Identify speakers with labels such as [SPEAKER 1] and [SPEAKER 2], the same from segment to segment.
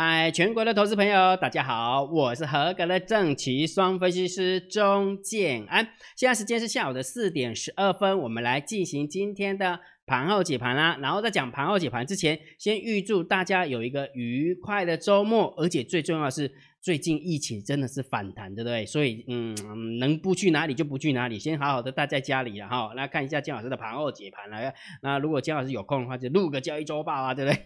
[SPEAKER 1] 嗨，全国的投资朋友，大家好，我是合格的正奇双分析师钟建安。现在时间是下午的四点十二分，我们来进行今天的盘后解盘啦。然后在讲盘后解盘之前，先预祝大家有一个愉快的周末，而且最重要的是，最近疫情真的是反弹，对不对？所以，嗯，能不去哪里就不去哪里，先好好的待在家里了哈。那看一下姜老师的盘后解盘来，那如果姜老师有空的话，就录个交易周报啊，对不对？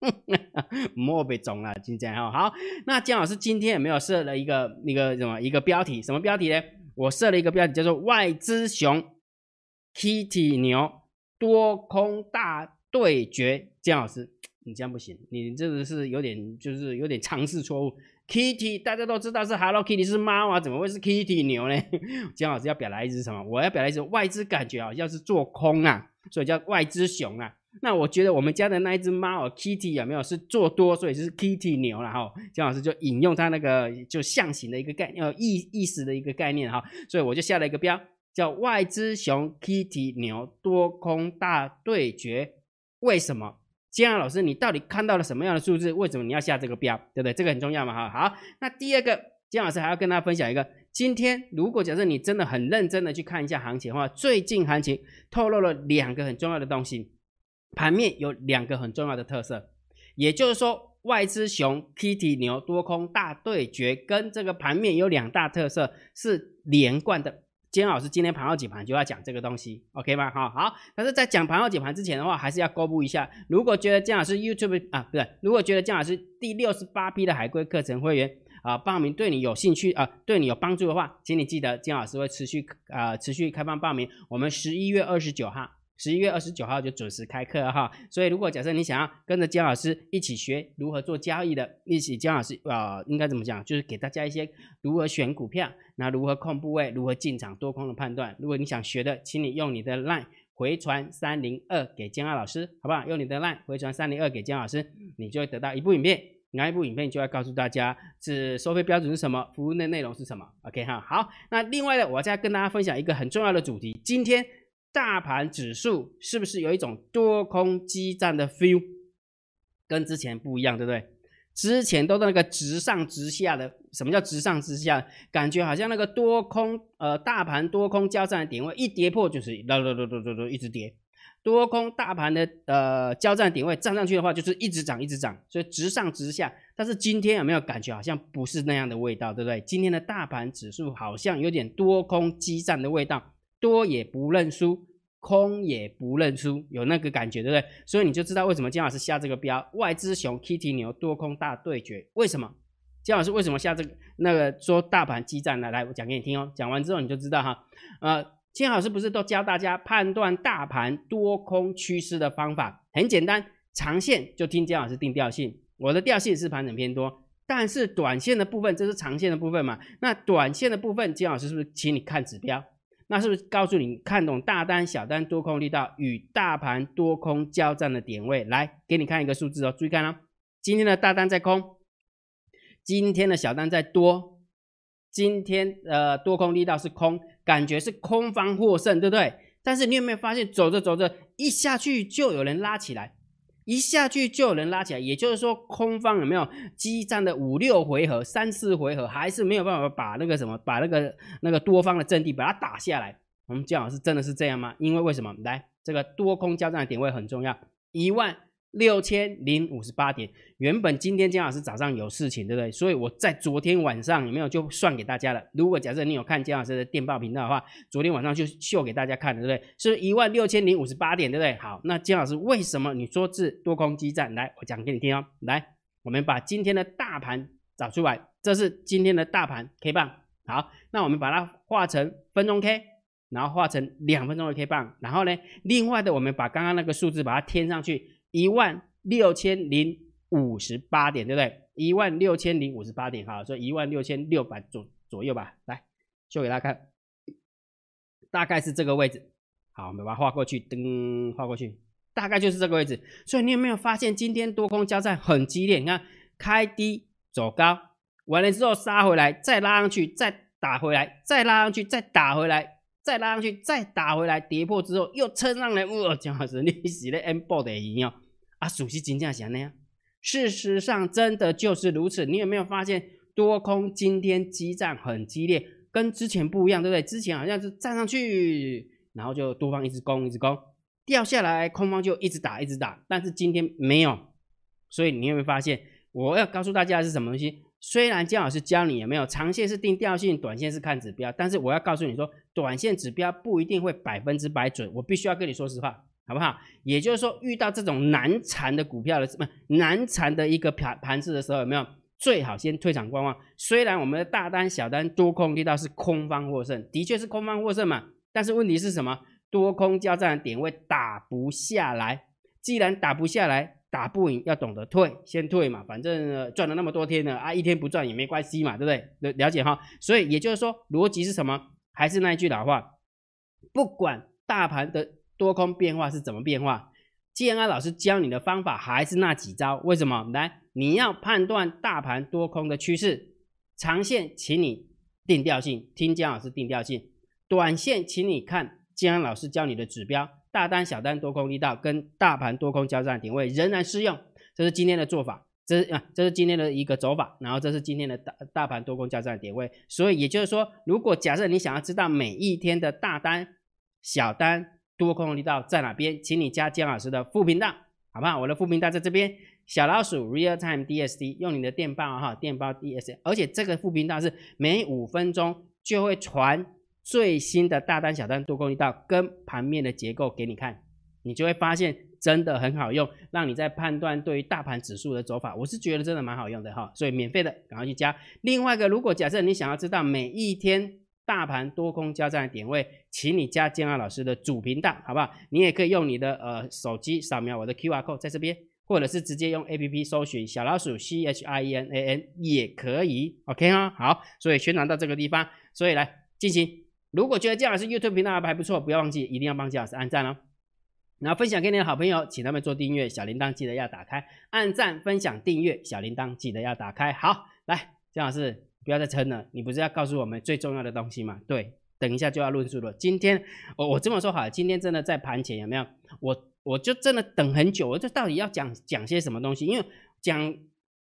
[SPEAKER 1] 莫被中了，今天哈好。那姜老师今天有没有设了一个那个什么一个标题？什么标题呢？我设了一个标题叫做“外资熊，Kitty 牛多空大对决”。姜老师，你这样不行，你这个是有点就是有点尝试错误。Kitty 大家都知道是 Hello Kitty 是猫啊，怎么会是 Kitty 牛呢？姜老师要表达一只什么？我要表达意思，外资感觉好像是做空啊，所以叫外资熊啊。那我觉得我们家的那一只猫哦，Kitty 有没有是做多，所以就是 Kitty 牛了哈。姜老师就引用它那个就象形的一个概念，呃意意思的一个概念哈，所以我就下了一个标，叫外资熊 Kitty 牛多空大对决。为什么？姜老师，你到底看到了什么样的数字？为什么你要下这个标？对不对？这个很重要嘛哈。好，那第二个，姜老师还要跟大家分享一个，今天如果假设你真的很认真的去看一下行情的话，最近行情透露了两个很重要的东西。盘面有两个很重要的特色，也就是说，外资熊 Kitty 牛多空大对决，跟这个盘面有两大特色是连贯的。金老师今天盘后解盘就要讲这个东西，OK 吗？好好，但是在讲盘后解盘之前的话，还是要公布一下。如果觉得姜老师 YouTube 啊，不对，如果觉得姜老师第六十八批的海龟课程会员啊报名对你有兴趣啊，对你有帮助的话，请你记得姜老师会持续啊持续开放报名。我们十一月二十九号。十一月二十九号就准时开课哈，所以如果假设你想要跟着姜老师一起学如何做交易的，一起姜老师啊，应该怎么讲？就是给大家一些如何选股票，那如何控部位，如何进场多空的判断。如果你想学的，请你用你的 line 回传三零二给姜老师，好不好？用你的 line 回传三零二给姜老师，你就会得到一部影片，哪一部影片就会告诉大家是收费标准是什么，服务的内容是什么。OK 哈，好，那另外呢，我再跟大家分享一个很重要的主题，今天。大盘指数是不是有一种多空激战的 feel？跟之前不一样，对不对？之前都是那个直上直下的，什么叫直上直下？感觉好像那个多空呃大盘多空交战的点位一跌破就是啦啦啦啦啦啦一直跌，多空大盘的呃交战点位站上去的话就是一直涨一直涨，所以直上直下。但是今天有没有感觉好像不是那样的味道，对不对？今天的大盘指数好像有点多空激战的味道。多也不认输，空也不认输，有那个感觉，对不对？所以你就知道为什么姜老师下这个标，外资熊 Kitty 牛多空大对决，为什么？姜老师为什么下这个那个说大盘激战呢？来，我讲给你听哦。讲完之后你就知道哈。呃，姜老师不是都教大家判断大盘多空趋势的方法？很简单，长线就听姜老师定调性。我的调性是盘整偏多，但是短线的部分这是长线的部分嘛？那短线的部分，姜老师是不是请你看指标？那是不是告诉你看懂大单、小单、多空力道与大盘多空交战的点位？来，给你看一个数字哦，注意看哦。今天的大单在空，今天的小单在多，今天呃多空力道是空，感觉是空方获胜，对不对？但是你有没有发现，走着走着一下去就有人拉起来？一下去就有人拉起来，也就是说，空方有没有激战的五六回合、三四回合，还是没有办法把那个什么，把那个那个多方的阵地把它打下来？我们讲是真的是这样吗？因为为什么？来，这个多空交战的点位很重要，一万。六千零五十八点，原本今天姜老师早上有事情，对不对？所以我在昨天晚上有没有就算给大家了？如果假设你有看姜老师的电报频道的话，昨天晚上就秀给大家看了，对不对？是一万六千零五十八点，对不对？好，那姜老师为什么你说是多空激战？来，我讲给你听哦。来，我们把今天的大盘找出来，这是今天的大盘 K 棒。好，那我们把它画成分钟 K，然后画成两分钟的 K 棒，然后呢，另外的我们把刚刚那个数字把它添上去。一万六千零五十八点，对不对？一万六千零五十八点，好，所以一万六千六百左左右吧。来，秀给大家看，大概是这个位置。好，我们把它画过去，噔，画过去，大概就是这个位置。所以你有没有发现，今天多空交战很激烈？你看，开低走高，完了之后杀回来，再拉上去，再打回来，再拉上去，再打回来。再拉上去，再打回来，跌破之后又撑上来，哇！姜老师，你是咧 M 波的一样啊？属实真正是那样，事实上，真的就是如此。你有没有发现多空今天激战很激烈，跟之前不一样，对不对？之前好像是站上去，然后就多方一直攻，一直攻，掉下来，空方就一直打，一直打。但是今天没有，所以你有没有发现？我要告诉大家是什么东西？虽然姜老师教你有没有长线是定调性，短线是看指标，但是我要告诉你说，短线指标不一定会百分之百准。我必须要跟你说实话。好不好？也就是说，遇到这种难缠的股票的，不难缠的一个盘盘子的时候，有没有最好先退场观望？虽然我们的大单、小单、多空力道是空方获胜，的确是空方获胜嘛。但是问题是什么？多空交战的点位打不下来。既然打不下来，打不赢，要懂得退，先退嘛。反正赚了那么多天了啊，一天不赚也没关系嘛，对不对？了解哈。所以也就是说，逻辑是什么？还是那一句老话，不管大盘的。多空变化是怎么变化？建安老师教你的方法还是那几招？为什么？来，你要判断大盘多空的趋势，长线请你定调性，听姜老师定调性；短线请你看建安老师教你的指标，大单、小单、多空力道跟大盘多空交战点位仍然适用。这是今天的做法，这是啊，这是今天的一个走法，然后这是今天的大大盘多空交战点位。所以也就是说，如果假设你想要知道每一天的大单、小单，多空力道在哪边？请你加姜老师的副频道，好不好？我的副频道在这边，小老鼠 Real Time DSD，用你的电报哈，电报 DSD，而且这个副频道是每五分钟就会传最新的大单、小单、多空力道跟盘面的结构给你看，你就会发现真的很好用，让你在判断对于大盘指数的走法，我是觉得真的蛮好用的哈，所以免费的赶快去加。另外一个，如果假设你想要知道每一天。大盘多空交战的点位，请你加建安老师的主频道，好不好？你也可以用你的呃手机扫描我的 Q R code 在这边，或者是直接用 A P P 搜寻小老鼠 C H I N A N 也可以，OK 啊？好，所以宣传到这个地方，所以来进行。如果觉得姜老师 YouTube 频道还不错，不要忘记一定要帮姜老师按赞哦。然后分享给你的好朋友，请他们做订阅，小铃铛记得要打开，按赞、分享、订阅，小铃铛记得要打开。好，来姜老师。不要再撑了，你不是要告诉我们最重要的东西吗？对，等一下就要论述了。今天我我这么说好，今天真的在盘前有没有？我我就真的等很久，我就到底要讲讲些什么东西？因为讲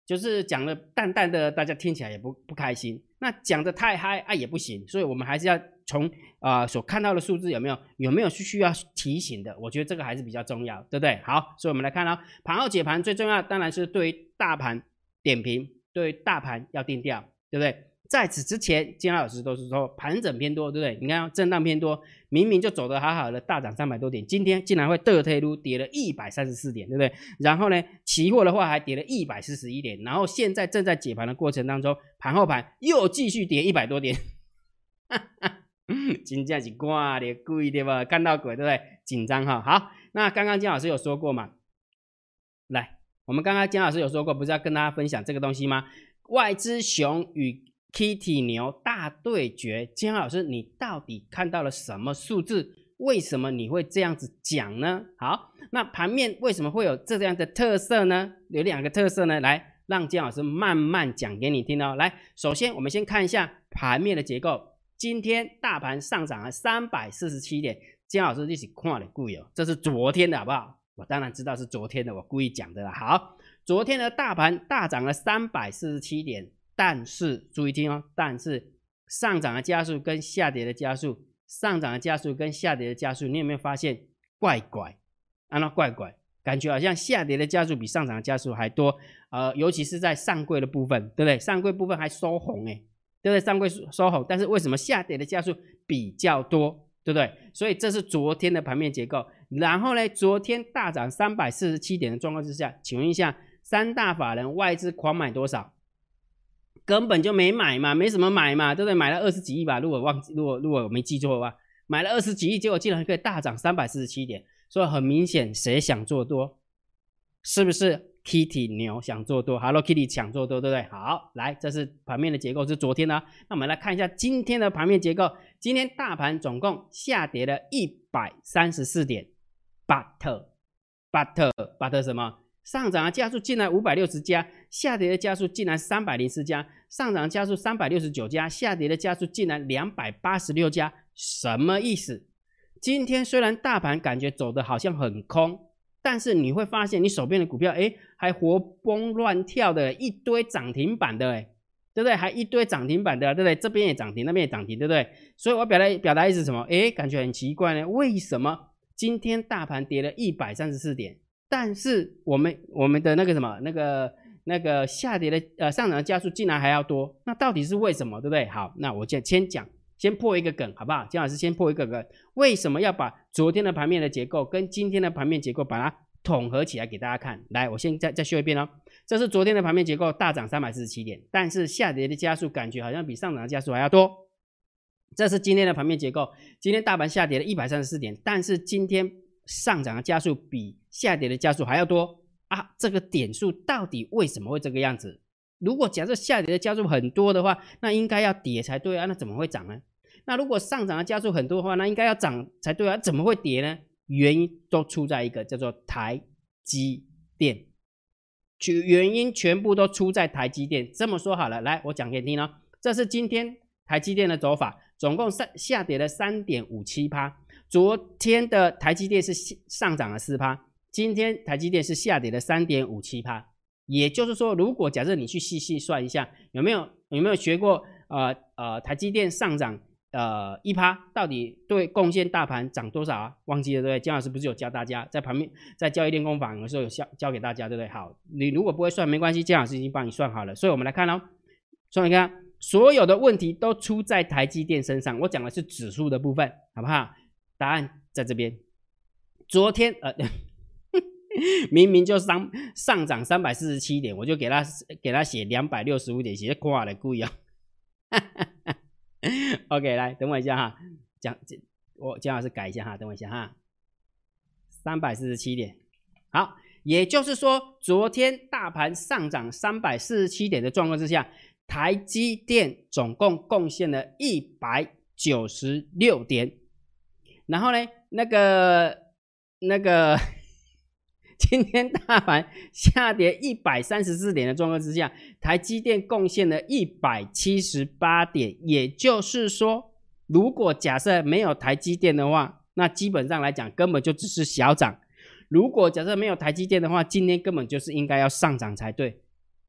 [SPEAKER 1] 就是讲的淡淡的，大家听起来也不不开心。那讲的太嗨啊也不行，所以我们还是要从啊所看到的数字有没有有没有是需要提醒的？我觉得这个还是比较重要，对不对？好，所以我们来看哦，盘后解盘最重要当然是对于大盘点评，对于大盘要定调。对不对？在此之前，金老师都是说盘整偏多，对不对？你看震荡偏多，明明就走得好好的，大涨三百多点，今天竟然会倒退路跌了一百三十四点，对不对？然后呢，期货的话还跌了一百四十一点，然后现在正在解盘的过程当中，盘后盘又继续跌一百多点，哈哈，真正是挂的贵对吧？看到鬼对不对？紧张哈。好，那刚刚金老师有说过嘛？来，我们刚刚金老师有说过，不是要跟大家分享这个东西吗？外资熊与 Kitty 牛大对决，金老师，你到底看到了什么数字？为什么你会这样子讲呢？好，那盘面为什么会有这样的特色呢？有两个特色呢，来让姜老师慢慢讲给你听哦。来，首先我们先看一下盘面的结构。今天大盘上涨了三百四十七点，姜老师一起看了故意哦，这是昨天的好不好？我当然知道是昨天的，我故意讲的啦。好。昨天的大盘大涨了三百四十七点，但是注意听哦，但是上涨的加速跟下跌的加速，上涨的加速跟下跌的加速，你有没有发现怪怪？啊，那怪怪，感觉好像下跌的加速比上涨的加速还多。呃，尤其是在上柜的部分，对不对？上柜部分还收红哎，对不对？上柜收红，但是为什么下跌的加速比较多？对不对？所以这是昨天的盘面结构。然后呢，昨天大涨三百四十七点的状况之下，请问一下。三大法人外资狂买多少？根本就没买嘛，没什么买嘛，对不对？买了二十几亿吧，如果忘记，如果如果我没记错的话，买了二十几亿，结果竟然可以大涨三百四十七点，所以很明显，谁想做多？是不是 Kitty 牛想做多？Hello Kitty 想做多，对不对？好，来，这是盘面的结构，是昨天的。那我们来看一下今天的盘面结构。今天大盘总共下跌了一百三十四点，but but but 什么？上涨的加速竟然五百六十家，下跌的加速竟然三百零四家，上涨加速三百六十九家，下跌的加速竟然两百八十六家，什么意思？今天虽然大盘感觉走的好像很空，但是你会发现你手边的股票，哎，还活蹦乱跳的一堆涨停板的，哎，对不对？还一堆涨停板的，对不对？这边也涨停，那边也涨停，对不对？所以我表达表达意思什么？哎，感觉很奇怪呢，为什么今天大盘跌了一百三十四点，但是我们我们的那个什么那个那个下跌的呃上涨的加速竟然还要多？那到底是为什么？对不对？好，那我先先讲。先破一个梗，好不好？姜老师先破一个梗，为什么要把昨天的盘面的结构跟今天的盘面结构把它统合起来给大家看？来，我先再再修一遍哦。这是昨天的盘面结构，大涨三百四十七点，但是下跌的加速感觉好像比上涨的加速还要多。这是今天的盘面结构，今天大盘下跌了一百三十四点，但是今天上涨的加速比下跌的加速还要多啊！这个点数到底为什么会这个样子？如果假设下跌的加速很多的话，那应该要跌才对啊，那怎么会涨呢？那如果上涨的加速很多的话，那应该要涨才对啊，怎么会跌呢？原因都出在一个叫做台积电，去原因全部都出在台积电。这么说好了，来我讲给你听哦。这是今天台积电的走法，总共上下跌了三点五七趴。昨天的台积电是上涨了四趴，今天台积电是下跌了三点五七趴。也就是说，如果假设你去细细算一下，有没有有没有学过？呃呃，台积电上涨。呃，一趴到底对贡献大盘涨多少啊？忘记了对不对？姜老师不是有教大家在旁边在交易练功坊的时候有教教给大家对不对？好，你如果不会算没关系，姜老师已经帮你算好了。所以我们来看哦，所以你看所有的问题都出在台积电身上。我讲的是指数的部分，好不好？答案在这边。昨天呃，明明就上上涨三百四十七点，我就给他给他写两百六十五点，写挂了故意啊。OK，来等我一下哈，讲我姜老师改一下哈，等我一下哈，三百四十七点，好，也就是说，昨天大盘上涨三百四十七点的状况之下，台积电总共贡献了一百九十六点，然后呢，那个那个。今天大盘下跌一百三十四点的状况之下，台积电贡献了一百七十八点。也就是说，如果假设没有台积电的话，那基本上来讲根本就只是小涨。如果假设没有台积电的话，今天根本就是应该要上涨才对。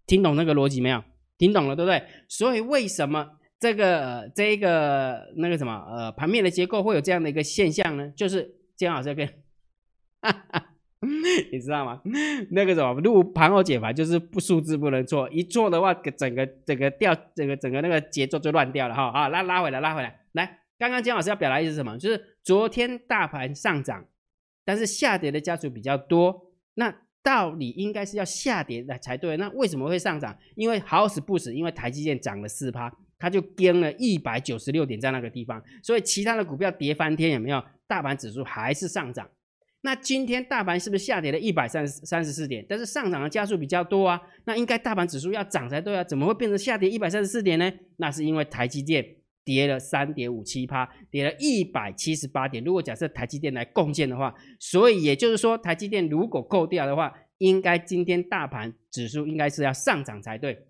[SPEAKER 1] 听懂那个逻辑没有？听懂了对不对？所以为什么这个这一个那个什么呃盘面的结构会有这样的一个现象呢？就是姜老师跟。哈哈。你知道吗？那个什么，录盘后解盘就是不数字不能错，一错的话，整个整个掉，整个整个那个节奏就乱掉了哈。好，拉拉回来，拉回来。来，刚刚姜老师要表达意思什么？就是昨天大盘上涨，但是下跌的家属比较多。那道理应该是要下跌的才对。那为什么会上涨？因为好死不死，因为台积电涨了四趴，它就跟了一百九十六点在那个地方，所以其他的股票跌翻天，有没有？大盘指数还是上涨。那今天大盘是不是下跌了一百三十三十四点？但是上涨的加速比较多啊，那应该大盘指数要涨才对啊，怎么会变成下跌一百三十四点呢？那是因为台积电跌了三点五七趴，跌了一百七十八点。如果假设台积电来贡献的话，所以也就是说，台积电如果扣掉的话，应该今天大盘指数应该是要上涨才对。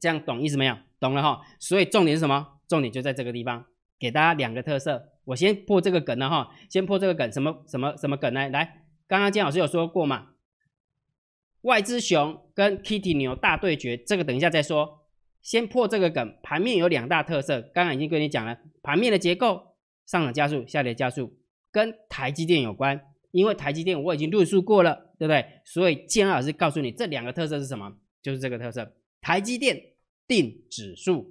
[SPEAKER 1] 这样懂意思没有？懂了哈。所以重点是什么？重点就在这个地方，给大家两个特色。我先破这个梗了哈，先破这个梗，什么什么什么梗呢？来，刚刚金老师有说过嘛，外资熊跟 Kitty 牛大对决，这个等一下再说。先破这个梗，盘面有两大特色，刚刚已经跟你讲了，盘面的结构上涨加速，下跌加速，跟台积电有关，因为台积电我已经论述过了，对不对？所以金老师告诉你这两个特色是什么？就是这个特色，台积电定指数，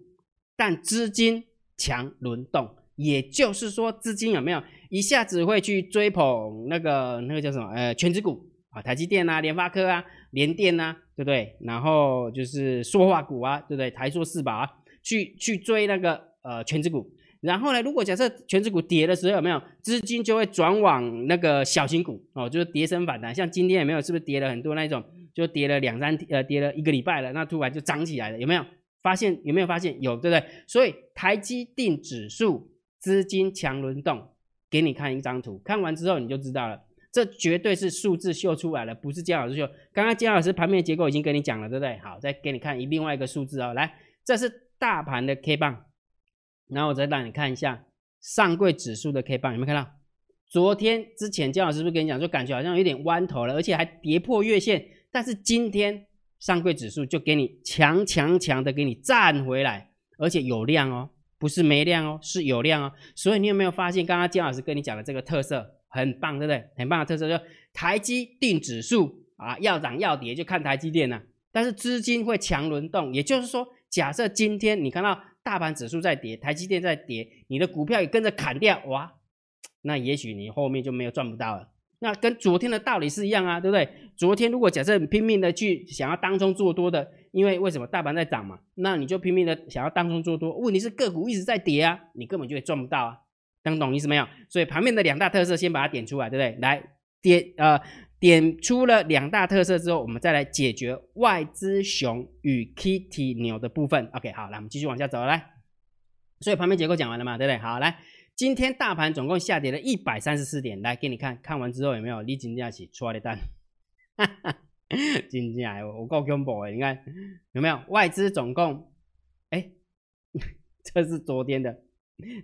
[SPEAKER 1] 但资金强轮动。也就是说，资金有没有一下子会去追捧那个那个叫什么呃全职股啊，台积电啊、联发科啊、联电啊，对不对？然后就是塑化股啊，对不对？台塑四宝啊，去去追那个呃全职股。然后呢，如果假设全职股跌的时候，有没有资金就会转往那个小型股哦，就是跌升反弹。像今天有没有？是不是跌了很多那种？就跌了两三呃，跌了一个礼拜了，那突然就涨起来了，有没有发现？有没有发现？有，对不对？所以台积电指数。资金强轮动，给你看一张图，看完之后你就知道了，这绝对是数字秀出来了，不是姜老师秀。刚刚姜老师盘面结构已经跟你讲了，对不对？好，再给你看一另外一个数字哦，来，这是大盘的 K 棒，然后我再让你看一下上柜指数的 K 棒，有没有看到？昨天之前姜老师不是跟你讲就，感觉好像有点弯头了，而且还跌破月线，但是今天上柜指数就给你强强强的给你站回来，而且有量哦，不是没量哦，是有量哦。所以你有没有发现，刚刚姜老师跟你讲的这个特色很棒，对不对？很棒的特色，就台积定指数啊，要涨要跌就看台积电呐。但是资金会强轮动，也就是说，假设今天你看到大盘指数在跌，台积电在跌，你的股票也跟着砍掉，哇，那也许你后面就没有赚不到了。那跟昨天的道理是一样啊，对不对？昨天如果假设你拼命的去想要当中做多的，因为为什么大盘在涨嘛，那你就拼命的想要当中做多，问题是个股一直在跌啊，你根本就赚不到啊，能懂意思没有？所以盘面的两大特色先把它点出来，对不对？来点呃。点出了两大特色之后，我们再来解决外资熊与 Kitty 牛的部分。OK，好，来我们继续往下走来。所以盘面结构讲完了嘛，对不对？好，来，今天大盘总共下跌了一百三十四点，来给你看看完之后有没有立金价起出来的单？哈哈，金价我够恐怖哎，你看有没有外资总共？哎，这是昨天的，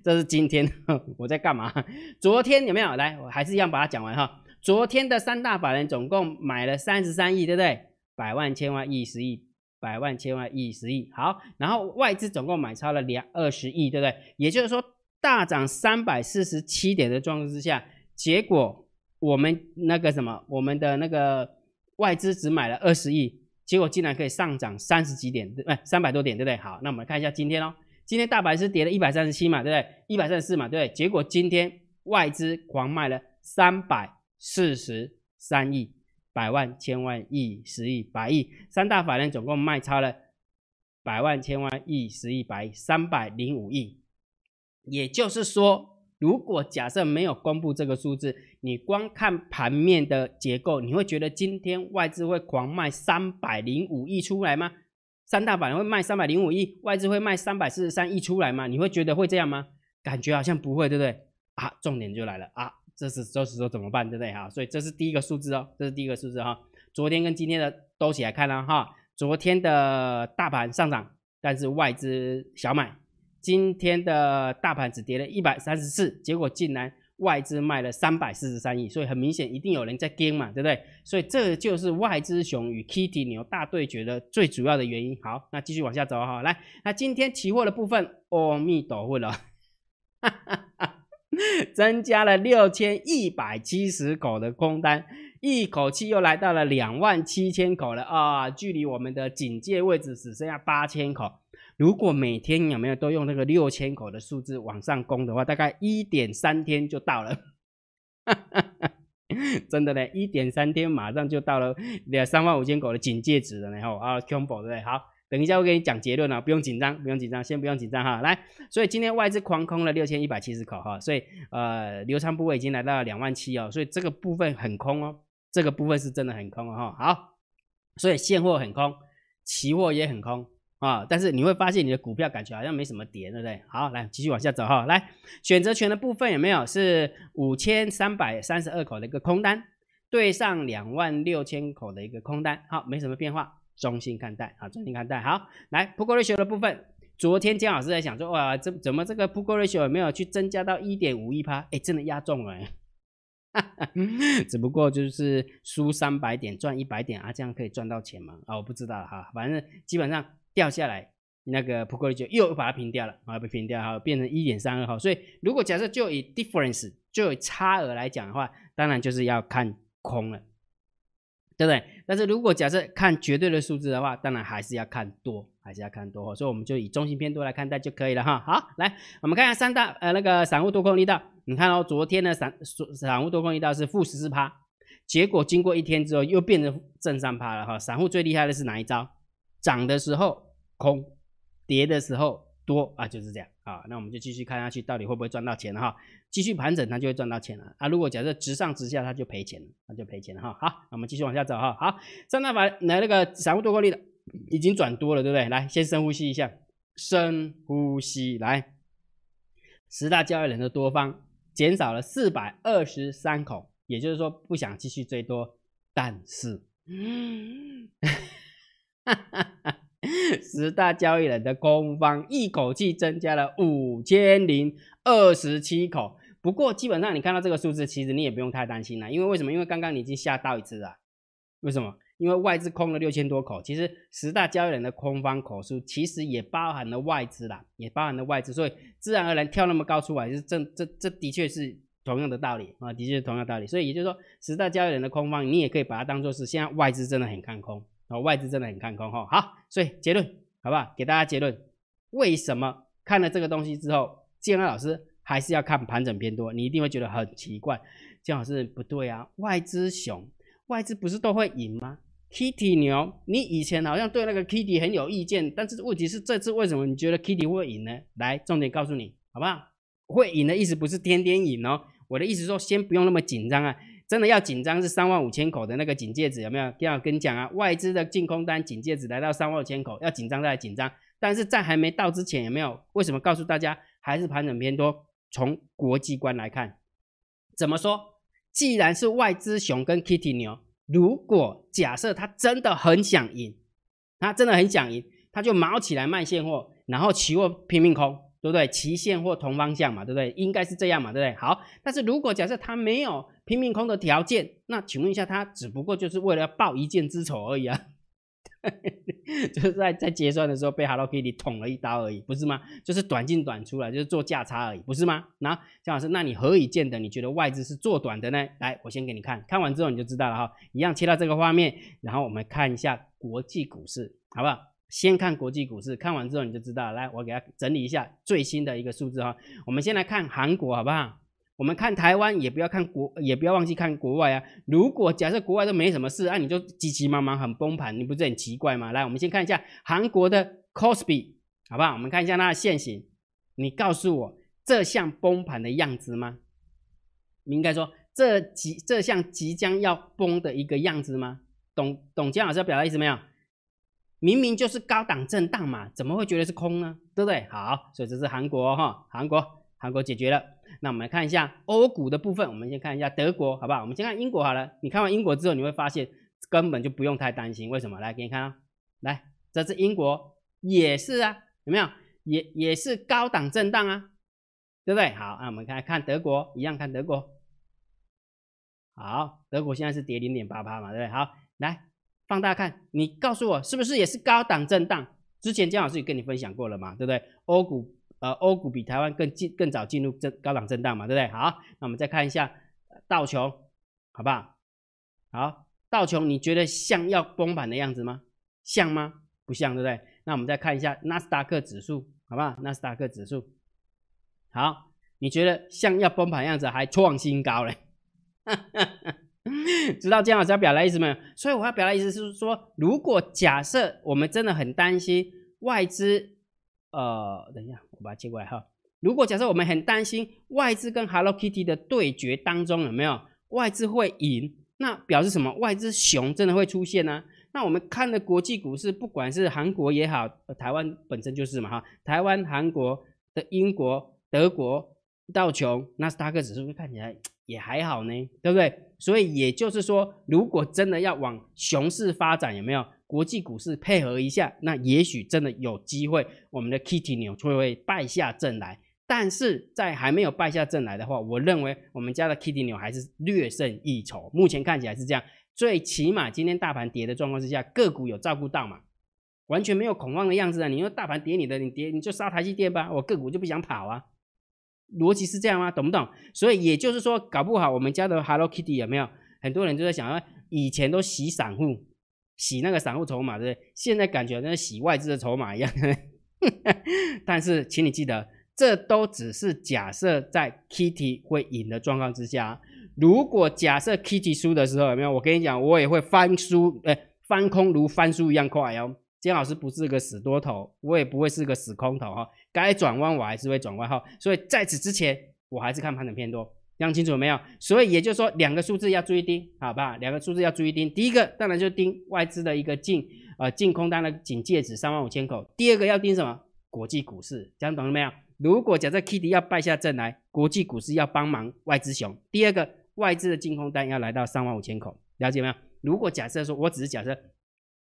[SPEAKER 1] 这是今天 我在干嘛？昨天有没有？来，我还是一样把它讲完哈。昨天的三大法人总共买了三十三亿，对不对？百万、千万、亿、十亿，百万、千万、亿、十亿。好，然后外资总共买超了两二十亿，对不对？也就是说，大涨三百四十七点的状况之下，结果我们那个什么，我们的那个外资只买了二十亿，结果竟然可以上涨三十几点，对，哎，三百多点，对不对？好，那我们看一下今天哦，今天大白是跌了一百三十七嘛，对不对？一百三十四嘛，对不对？结果今天外资狂卖了三百。四十三亿、百万、千万、亿、十亿、百亿，三大法人总共卖超了百万、千万、亿、十亿、百亿，三百零五亿。也就是说，如果假设没有公布这个数字，你光看盘面的结构，你会觉得今天外资会狂卖三百零五亿出来吗？三大板会卖三百零五亿，外资会卖三百四十三亿出来吗？你会觉得会这样吗？感觉好像不会，对不对？啊，重点就来了啊！这是这时说怎么办，对不对哈？所以这是第一个数字哦，这是第一个数字哈。昨天跟今天的都起来看了哈。昨天的大盘上涨，但是外资小买；今天的大盘只跌了一百三十四，结果竟然外资卖了三百四十三亿，所以很明显一定有人在跟嘛，对不对？所以这就是外资熊与 Kitty 牛大对决的最主要的原因。好，那继续往下走哈。来，那今天期货的部分，阿弥陀佛了。增加了六千一百七十口的空单，一口气又来到了两万七千口了啊！距离我们的警戒位置只剩下八千口。如果每天有没有都用那个六千口的数字往上攻的话，大概一点三天就到了。真的嘞，一点三天马上就到了两三万五千口的警戒值了，然后啊，combo 对不对？好。等一下，我给你讲结论了，不用紧张，不用紧张，先不用紧张哈。来，所以今天外资狂空了六千一百七十口哈，所以呃，流仓部位已经来到了两万七哦，所以这个部分很空哦，这个部分是真的很空哦。好，所以现货很空，期货也很空啊，但是你会发现你的股票感觉好像没什么跌，对不对？好，来继续往下走哈。来，选择权的部分有没有是五千三百三十二口的一个空单，对上两万六千口的一个空单，好，没什么变化。中性看待啊，中性看待。好，来 p u o ratio 的部分，昨天姜老师在想说，哇，这怎么这个 p u o ratio 有没有去增加到一点五一趴？哎，真的压中了，只不过就是输三百点赚一百点啊，这样可以赚到钱吗？啊，我不知道哈，反正基本上掉下来，那个 p u o ratio 又把它平掉了，啊，被平掉哈，变成一点三二哈。所以如果假设就以 difference 就以差额来讲的话，当然就是要看空了。对不对？但是如果假设看绝对的数字的话，当然还是要看多，还是要看多，所以我们就以中性偏多来看待就可以了哈。好，来我们看一下三大呃那个散户多空力道，你看哦，昨天的散散户多空力道是负十四趴，结果经过一天之后又变成正三趴了哈。散户最厉害的是哪一招？涨的时候空，跌的时候多啊，就是这样。啊，那我们就继续看下去，到底会不会赚到钱哈？继续盘整，它就会赚到钱了啊！如果假设直上直下，它就赔钱了，那就赔钱了哈。好，那我们继续往下走哈。好，三大法来那个散户多过力的已经转多了，对不对？来，先深呼吸一下，深呼吸，来，十大交易人的多方减少了四百二十三口，也就是说不想继续追多，但是，哈哈哈。十大交易人的空方一口气增加了五千零二十七口，不过基本上你看到这个数字，其实你也不用太担心了，因为为什么？因为刚刚你已经下到一次了，为什么？因为外资空了六千多口，其实十大交易人的空方口数其实也包含了外资啦，也包含了外资，所以自然而然跳那么高出来，是这这这的确是同样的道理啊，的确是同样道理。所以也就是说，十大交易人的空方，你也可以把它当做是现在外资真的很看空哦，外资真的很看空哈。好，所以结论好不好？给大家结论，为什么看了这个东西之后，建安老师还是要看盘整偏多？你一定会觉得很奇怪，建老师不对啊，外资熊，外资不是都会赢吗？Kitty 牛，你以前好像对那个 Kitty 很有意见，但是问题是这次为什么你觉得 Kitty 会赢呢？来，重点告诉你，好不好？会赢的意思不是天天赢哦，我的意思说先不用那么紧张啊，真的要紧张是三万五千口的那个警戒值有没有？要跟你讲啊，外资的净空单警戒值来到三万五千口，要紧张再紧张，但是在还没到之前有没有？为什么告诉大家还是盘整偏多？从国际观来看，怎么说？既然是外资熊跟 Kitty 牛。如果假设他真的很想赢，他真的很想赢，他就毛起来卖现货，然后期货拼命空，对不对？期现货同方向嘛，对不对？应该是这样嘛，对不对？好，但是如果假设他没有拼命空的条件，那请问一下，他只不过就是为了要报一箭之仇而已啊。就是在在结算的时候被 Hello Kitty 捅了一刀而已，不是吗？就是短进短出来，就是做价差而已，不是吗？那姜老师，那你何以见得你觉得外资是做短的呢？来，我先给你看看完之后你就知道了哈。一样切到这个画面，然后我们看一下国际股市，好不好？先看国际股市，看完之后你就知道。来，我给他整理一下最新的一个数字哈。我们先来看韩国，好不好？我们看台湾也不要看国，也不要忘记看国外啊。如果假设国外都没什么事，那你就急急忙忙很崩盘，你不是很奇怪吗？来，我们先看一下韩国的 c o s p i 好不好？我们看一下它的线型，你告诉我这像崩盘的样子吗？你应该说这即这像即将要崩的一个样子吗？董董江老师要表达意思没有？明明就是高档震荡嘛，怎么会觉得是空呢？对不对？好，所以这是韩国哈，韩国韩国解决了。那我们来看一下欧股的部分，我们先看一下德国，好不好？我们先看英国好了。你看完英国之后，你会发现根本就不用太担心。为什么？来给你看啊，来，这是英国，也是啊，有没有？也也是高档震荡啊，对不对？好，那我们看看德国，一样看德国。好，德国现在是跌零点八八嘛，对不对？好，来放大看，你告诉我是不是也是高档震荡？之前姜老师也跟你分享过了嘛，对不对？欧股。呃，欧股比台湾更进更早进入这高档震荡嘛，对不对？好，那我们再看一下道琼，好不好？好，道琼你觉得像要崩盘的样子吗？像吗？不像，对不对？那我们再看一下纳斯达克指数，好不好？纳斯达克指数，好，你觉得像要崩盘样子，还创新高嘞？知道姜老师要表达意思没有？所以我要表达意思是说，如果假设我们真的很担心外资。呃，等一下，我把它接过来哈。如果假设我们很担心外资跟 Hello Kitty 的对决当中有没有外资会赢，那表示什么？外资熊真的会出现呢？那我们看的国际股市，不管是韩国也好，台湾本身就是嘛哈，台湾、韩国的英国、德国、道琼、纳斯达克指数看起来也还好呢，对不对？所以也就是说，如果真的要往熊市发展，有没有？国际股市配合一下，那也许真的有机会，我们的 Kitty 牛就会败下阵来。但是在还没有败下阵来的话，我认为我们家的 Kitty 牛还是略胜一筹。目前看起来是这样，最起码今天大盘跌的状况之下，个股有照顾到嘛，完全没有恐慌的样子啊。你说大盘跌你的，你跌你就杀台积电吧，我个股就不想跑啊。逻辑是这样吗？懂不懂？所以也就是说，搞不好我们家的 Hello Kitty 有没有很多人就在想啊，以前都洗散户。洗那个散户筹码，对不对？现在感觉跟洗外资的筹码一样。但是，请你记得，这都只是假设在 Kitty 会赢的状况之下。如果假设 Kitty 输的时候，有没有？我跟你讲，我也会翻书，哎，翻空如翻书一样快哦。金老师不是个死多头，我也不会是个死空头哈。该转弯我还是会转弯哈。所以在此之前，我还是看盘整偏多。讲清楚没有？所以也就是说，两个数字要注意盯，好吧？两个数字要注意盯。第一个当然就盯外资的一个净呃净空单的警戒值三万五千口。第二个要盯什么？国际股市，讲懂了没有？如果假设 Kitty 要败下阵来，国际股市要帮忙外资熊。第二个，外资的净空单要来到三万五千口，了解没有？如果假设说我只是假设，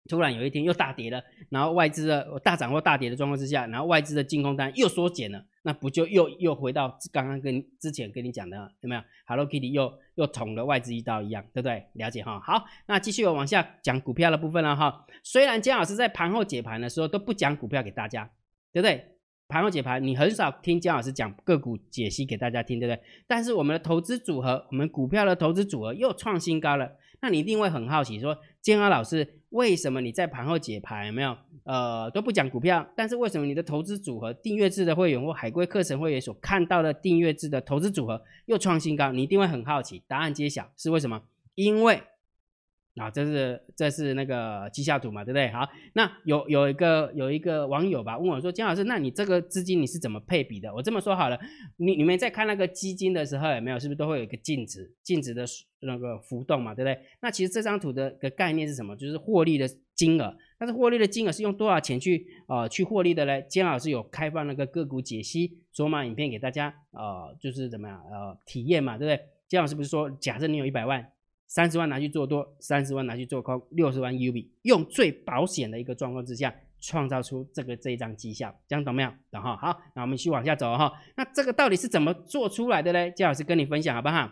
[SPEAKER 1] 突然有一天又大跌了，然后外资的大涨或大跌的状况之下，然后外资的净空单又缩减了。那不就又又回到刚刚跟之前跟你讲的有没有？Hello Kitty 又又捅了外资一刀一样，对不对？了解哈。好，那继续往下讲股票的部分了哈。虽然姜老师在盘后解盘的时候都不讲股票给大家，对不对？盘后解盘你很少听姜老师讲个股解析给大家听，对不对？但是我们的投资组合，我们股票的投资组合又创新高了，那你一定会很好奇，说建安老师为什么你在盘后解盘有没有？呃，都不讲股票，但是为什么你的投资组合订阅制的会员或海归课程会员所看到的订阅制的投资组合又创新高？你一定会很好奇。答案揭晓，是为什么？因为。啊，这是这是那个绩效图嘛，对不对？好，那有有一个有一个网友吧问我说：“姜老师，那你这个资金你是怎么配比的？”我这么说好了，你你们在看那个基金的时候有没有？是不是都会有一个净值净值的那个浮动嘛，对不对？那其实这张图的的概念是什么？就是获利的金额。但是获利的金额是用多少钱去呃去获利的嘞？姜老师有开放那个个股解析索马影片给大家呃，就是怎么样呃体验嘛，对不对？姜老师不是说，假设你有一百万。三十万拿去做多，三十万拿去做空，六十万 UB，用最保险的一个状况之下，创造出这个这一张绩效，这样懂没有？懂哈？好，那我们继续往下走哈。那这个到底是怎么做出来的呢？姜老师跟你分享好不好？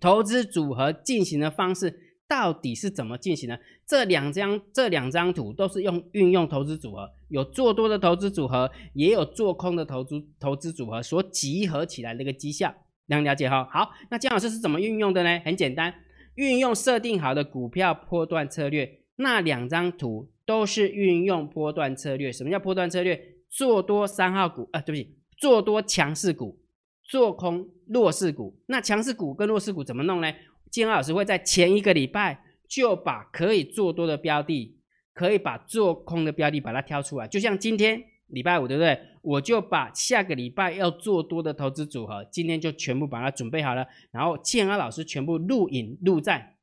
[SPEAKER 1] 投资组合进行的方式到底是怎么进行的？这两张这两张图都是用运用投资组合，有做多的投资组合，也有做空的投资投资组合所集合起来的一个绩效，能了解哈？好，那姜老师是怎么运用的呢？很简单。运用设定好的股票波段策略，那两张图都是运用波段策略。什么叫波段策略？做多三号股啊，对不起，做多强势股，做空弱势股。那强势股跟弱势股怎么弄呢？金老师会在前一个礼拜就把可以做多的标的，可以把做空的标的把它挑出来，就像今天。礼拜五对不对？我就把下个礼拜要做多的投资组合，今天就全部把它准备好了，然后建安老师全部录影录在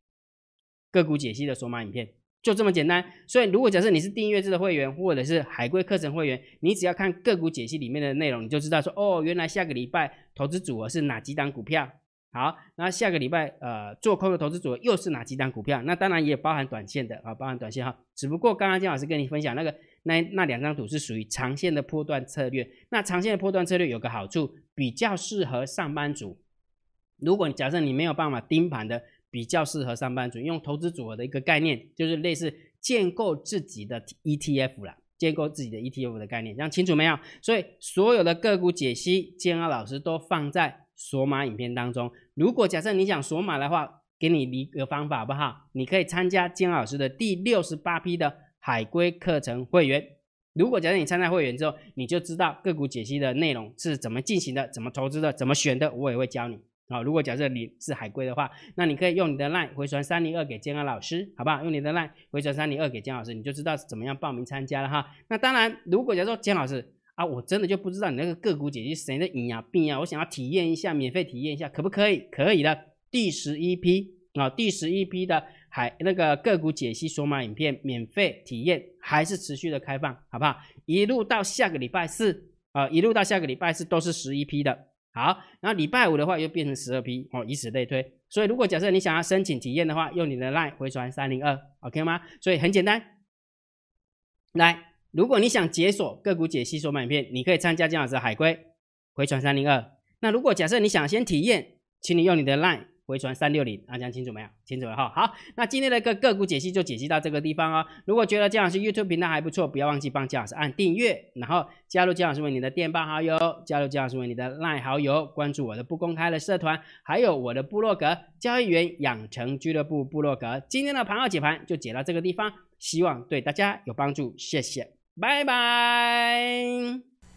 [SPEAKER 1] 个股解析的索马影片，就这么简单。所以如果假设你是订阅制的会员，或者是海归课程会员，你只要看个股解析里面的内容，你就知道说哦，原来下个礼拜投资组合是哪几档股票。好，那下个礼拜呃做空的投资组合又是哪几档股票？那当然也包含短线的啊，包含短线哈。只不过刚刚金老师跟你分享那个。那那两张图是属于长线的波段策略。那长线的波段策略有个好处，比较适合上班族。如果假设你没有办法盯盘的，比较适合上班族用投资组合的一个概念，就是类似建构自己的 ETF 啦，建构自己的 ETF 的概念，这样清楚没有？所以所有的个股解析，建安老师都放在索马影片当中。如果假设你想索马的话，给你一个方法好不好？你可以参加建安老师的第六十八批的。海龟课程会员，如果假设你参加会员之后，你就知道个股解析的内容是怎么进行的，怎么投资的，怎么选的，我也会教你啊。如果假设你是海龟的话，那你可以用你的 line 回传三零二给建安老师，好不好？用你的 line 回传三零二给姜老师，你就知道是怎么样报名参加了哈。那当然，如果假如说姜老师啊，我真的就不知道你那个个股解析谁的赢啊、病啊，我想要体验一下，免费体验一下，可不可以？可以的，第十一批啊，第十一批的。还那个个股解析索马影片免费体验还是持续的开放，好不好？一路到下个礼拜四啊，一路到下个礼拜四都是十一批的。好，然后礼拜五的话又变成十二批哦，以此类推。所以如果假设你想要申请体验的话，用你的 line 回传三零二，OK 吗？所以很简单。来，如果你想解锁个股解析索马影片，你可以参加姜老师海龟回传三零二。那如果假设你想先体验，请你用你的 line。回传三六零，大家清楚没有？清楚了哈。好，那今天的个个股解析就解析到这个地方哦。如果觉得姜老师 YouTube 频道还不错，不要忘记帮姜老师按订阅，然后加入姜老师为你的电报好友，加入姜老师为你的拉好友，关注我的不公开的社团，还有我的部落格交易员养成俱乐部部落格。今天的盘号解盘就解到这个地方，希望对大家有帮助，谢谢，拜拜。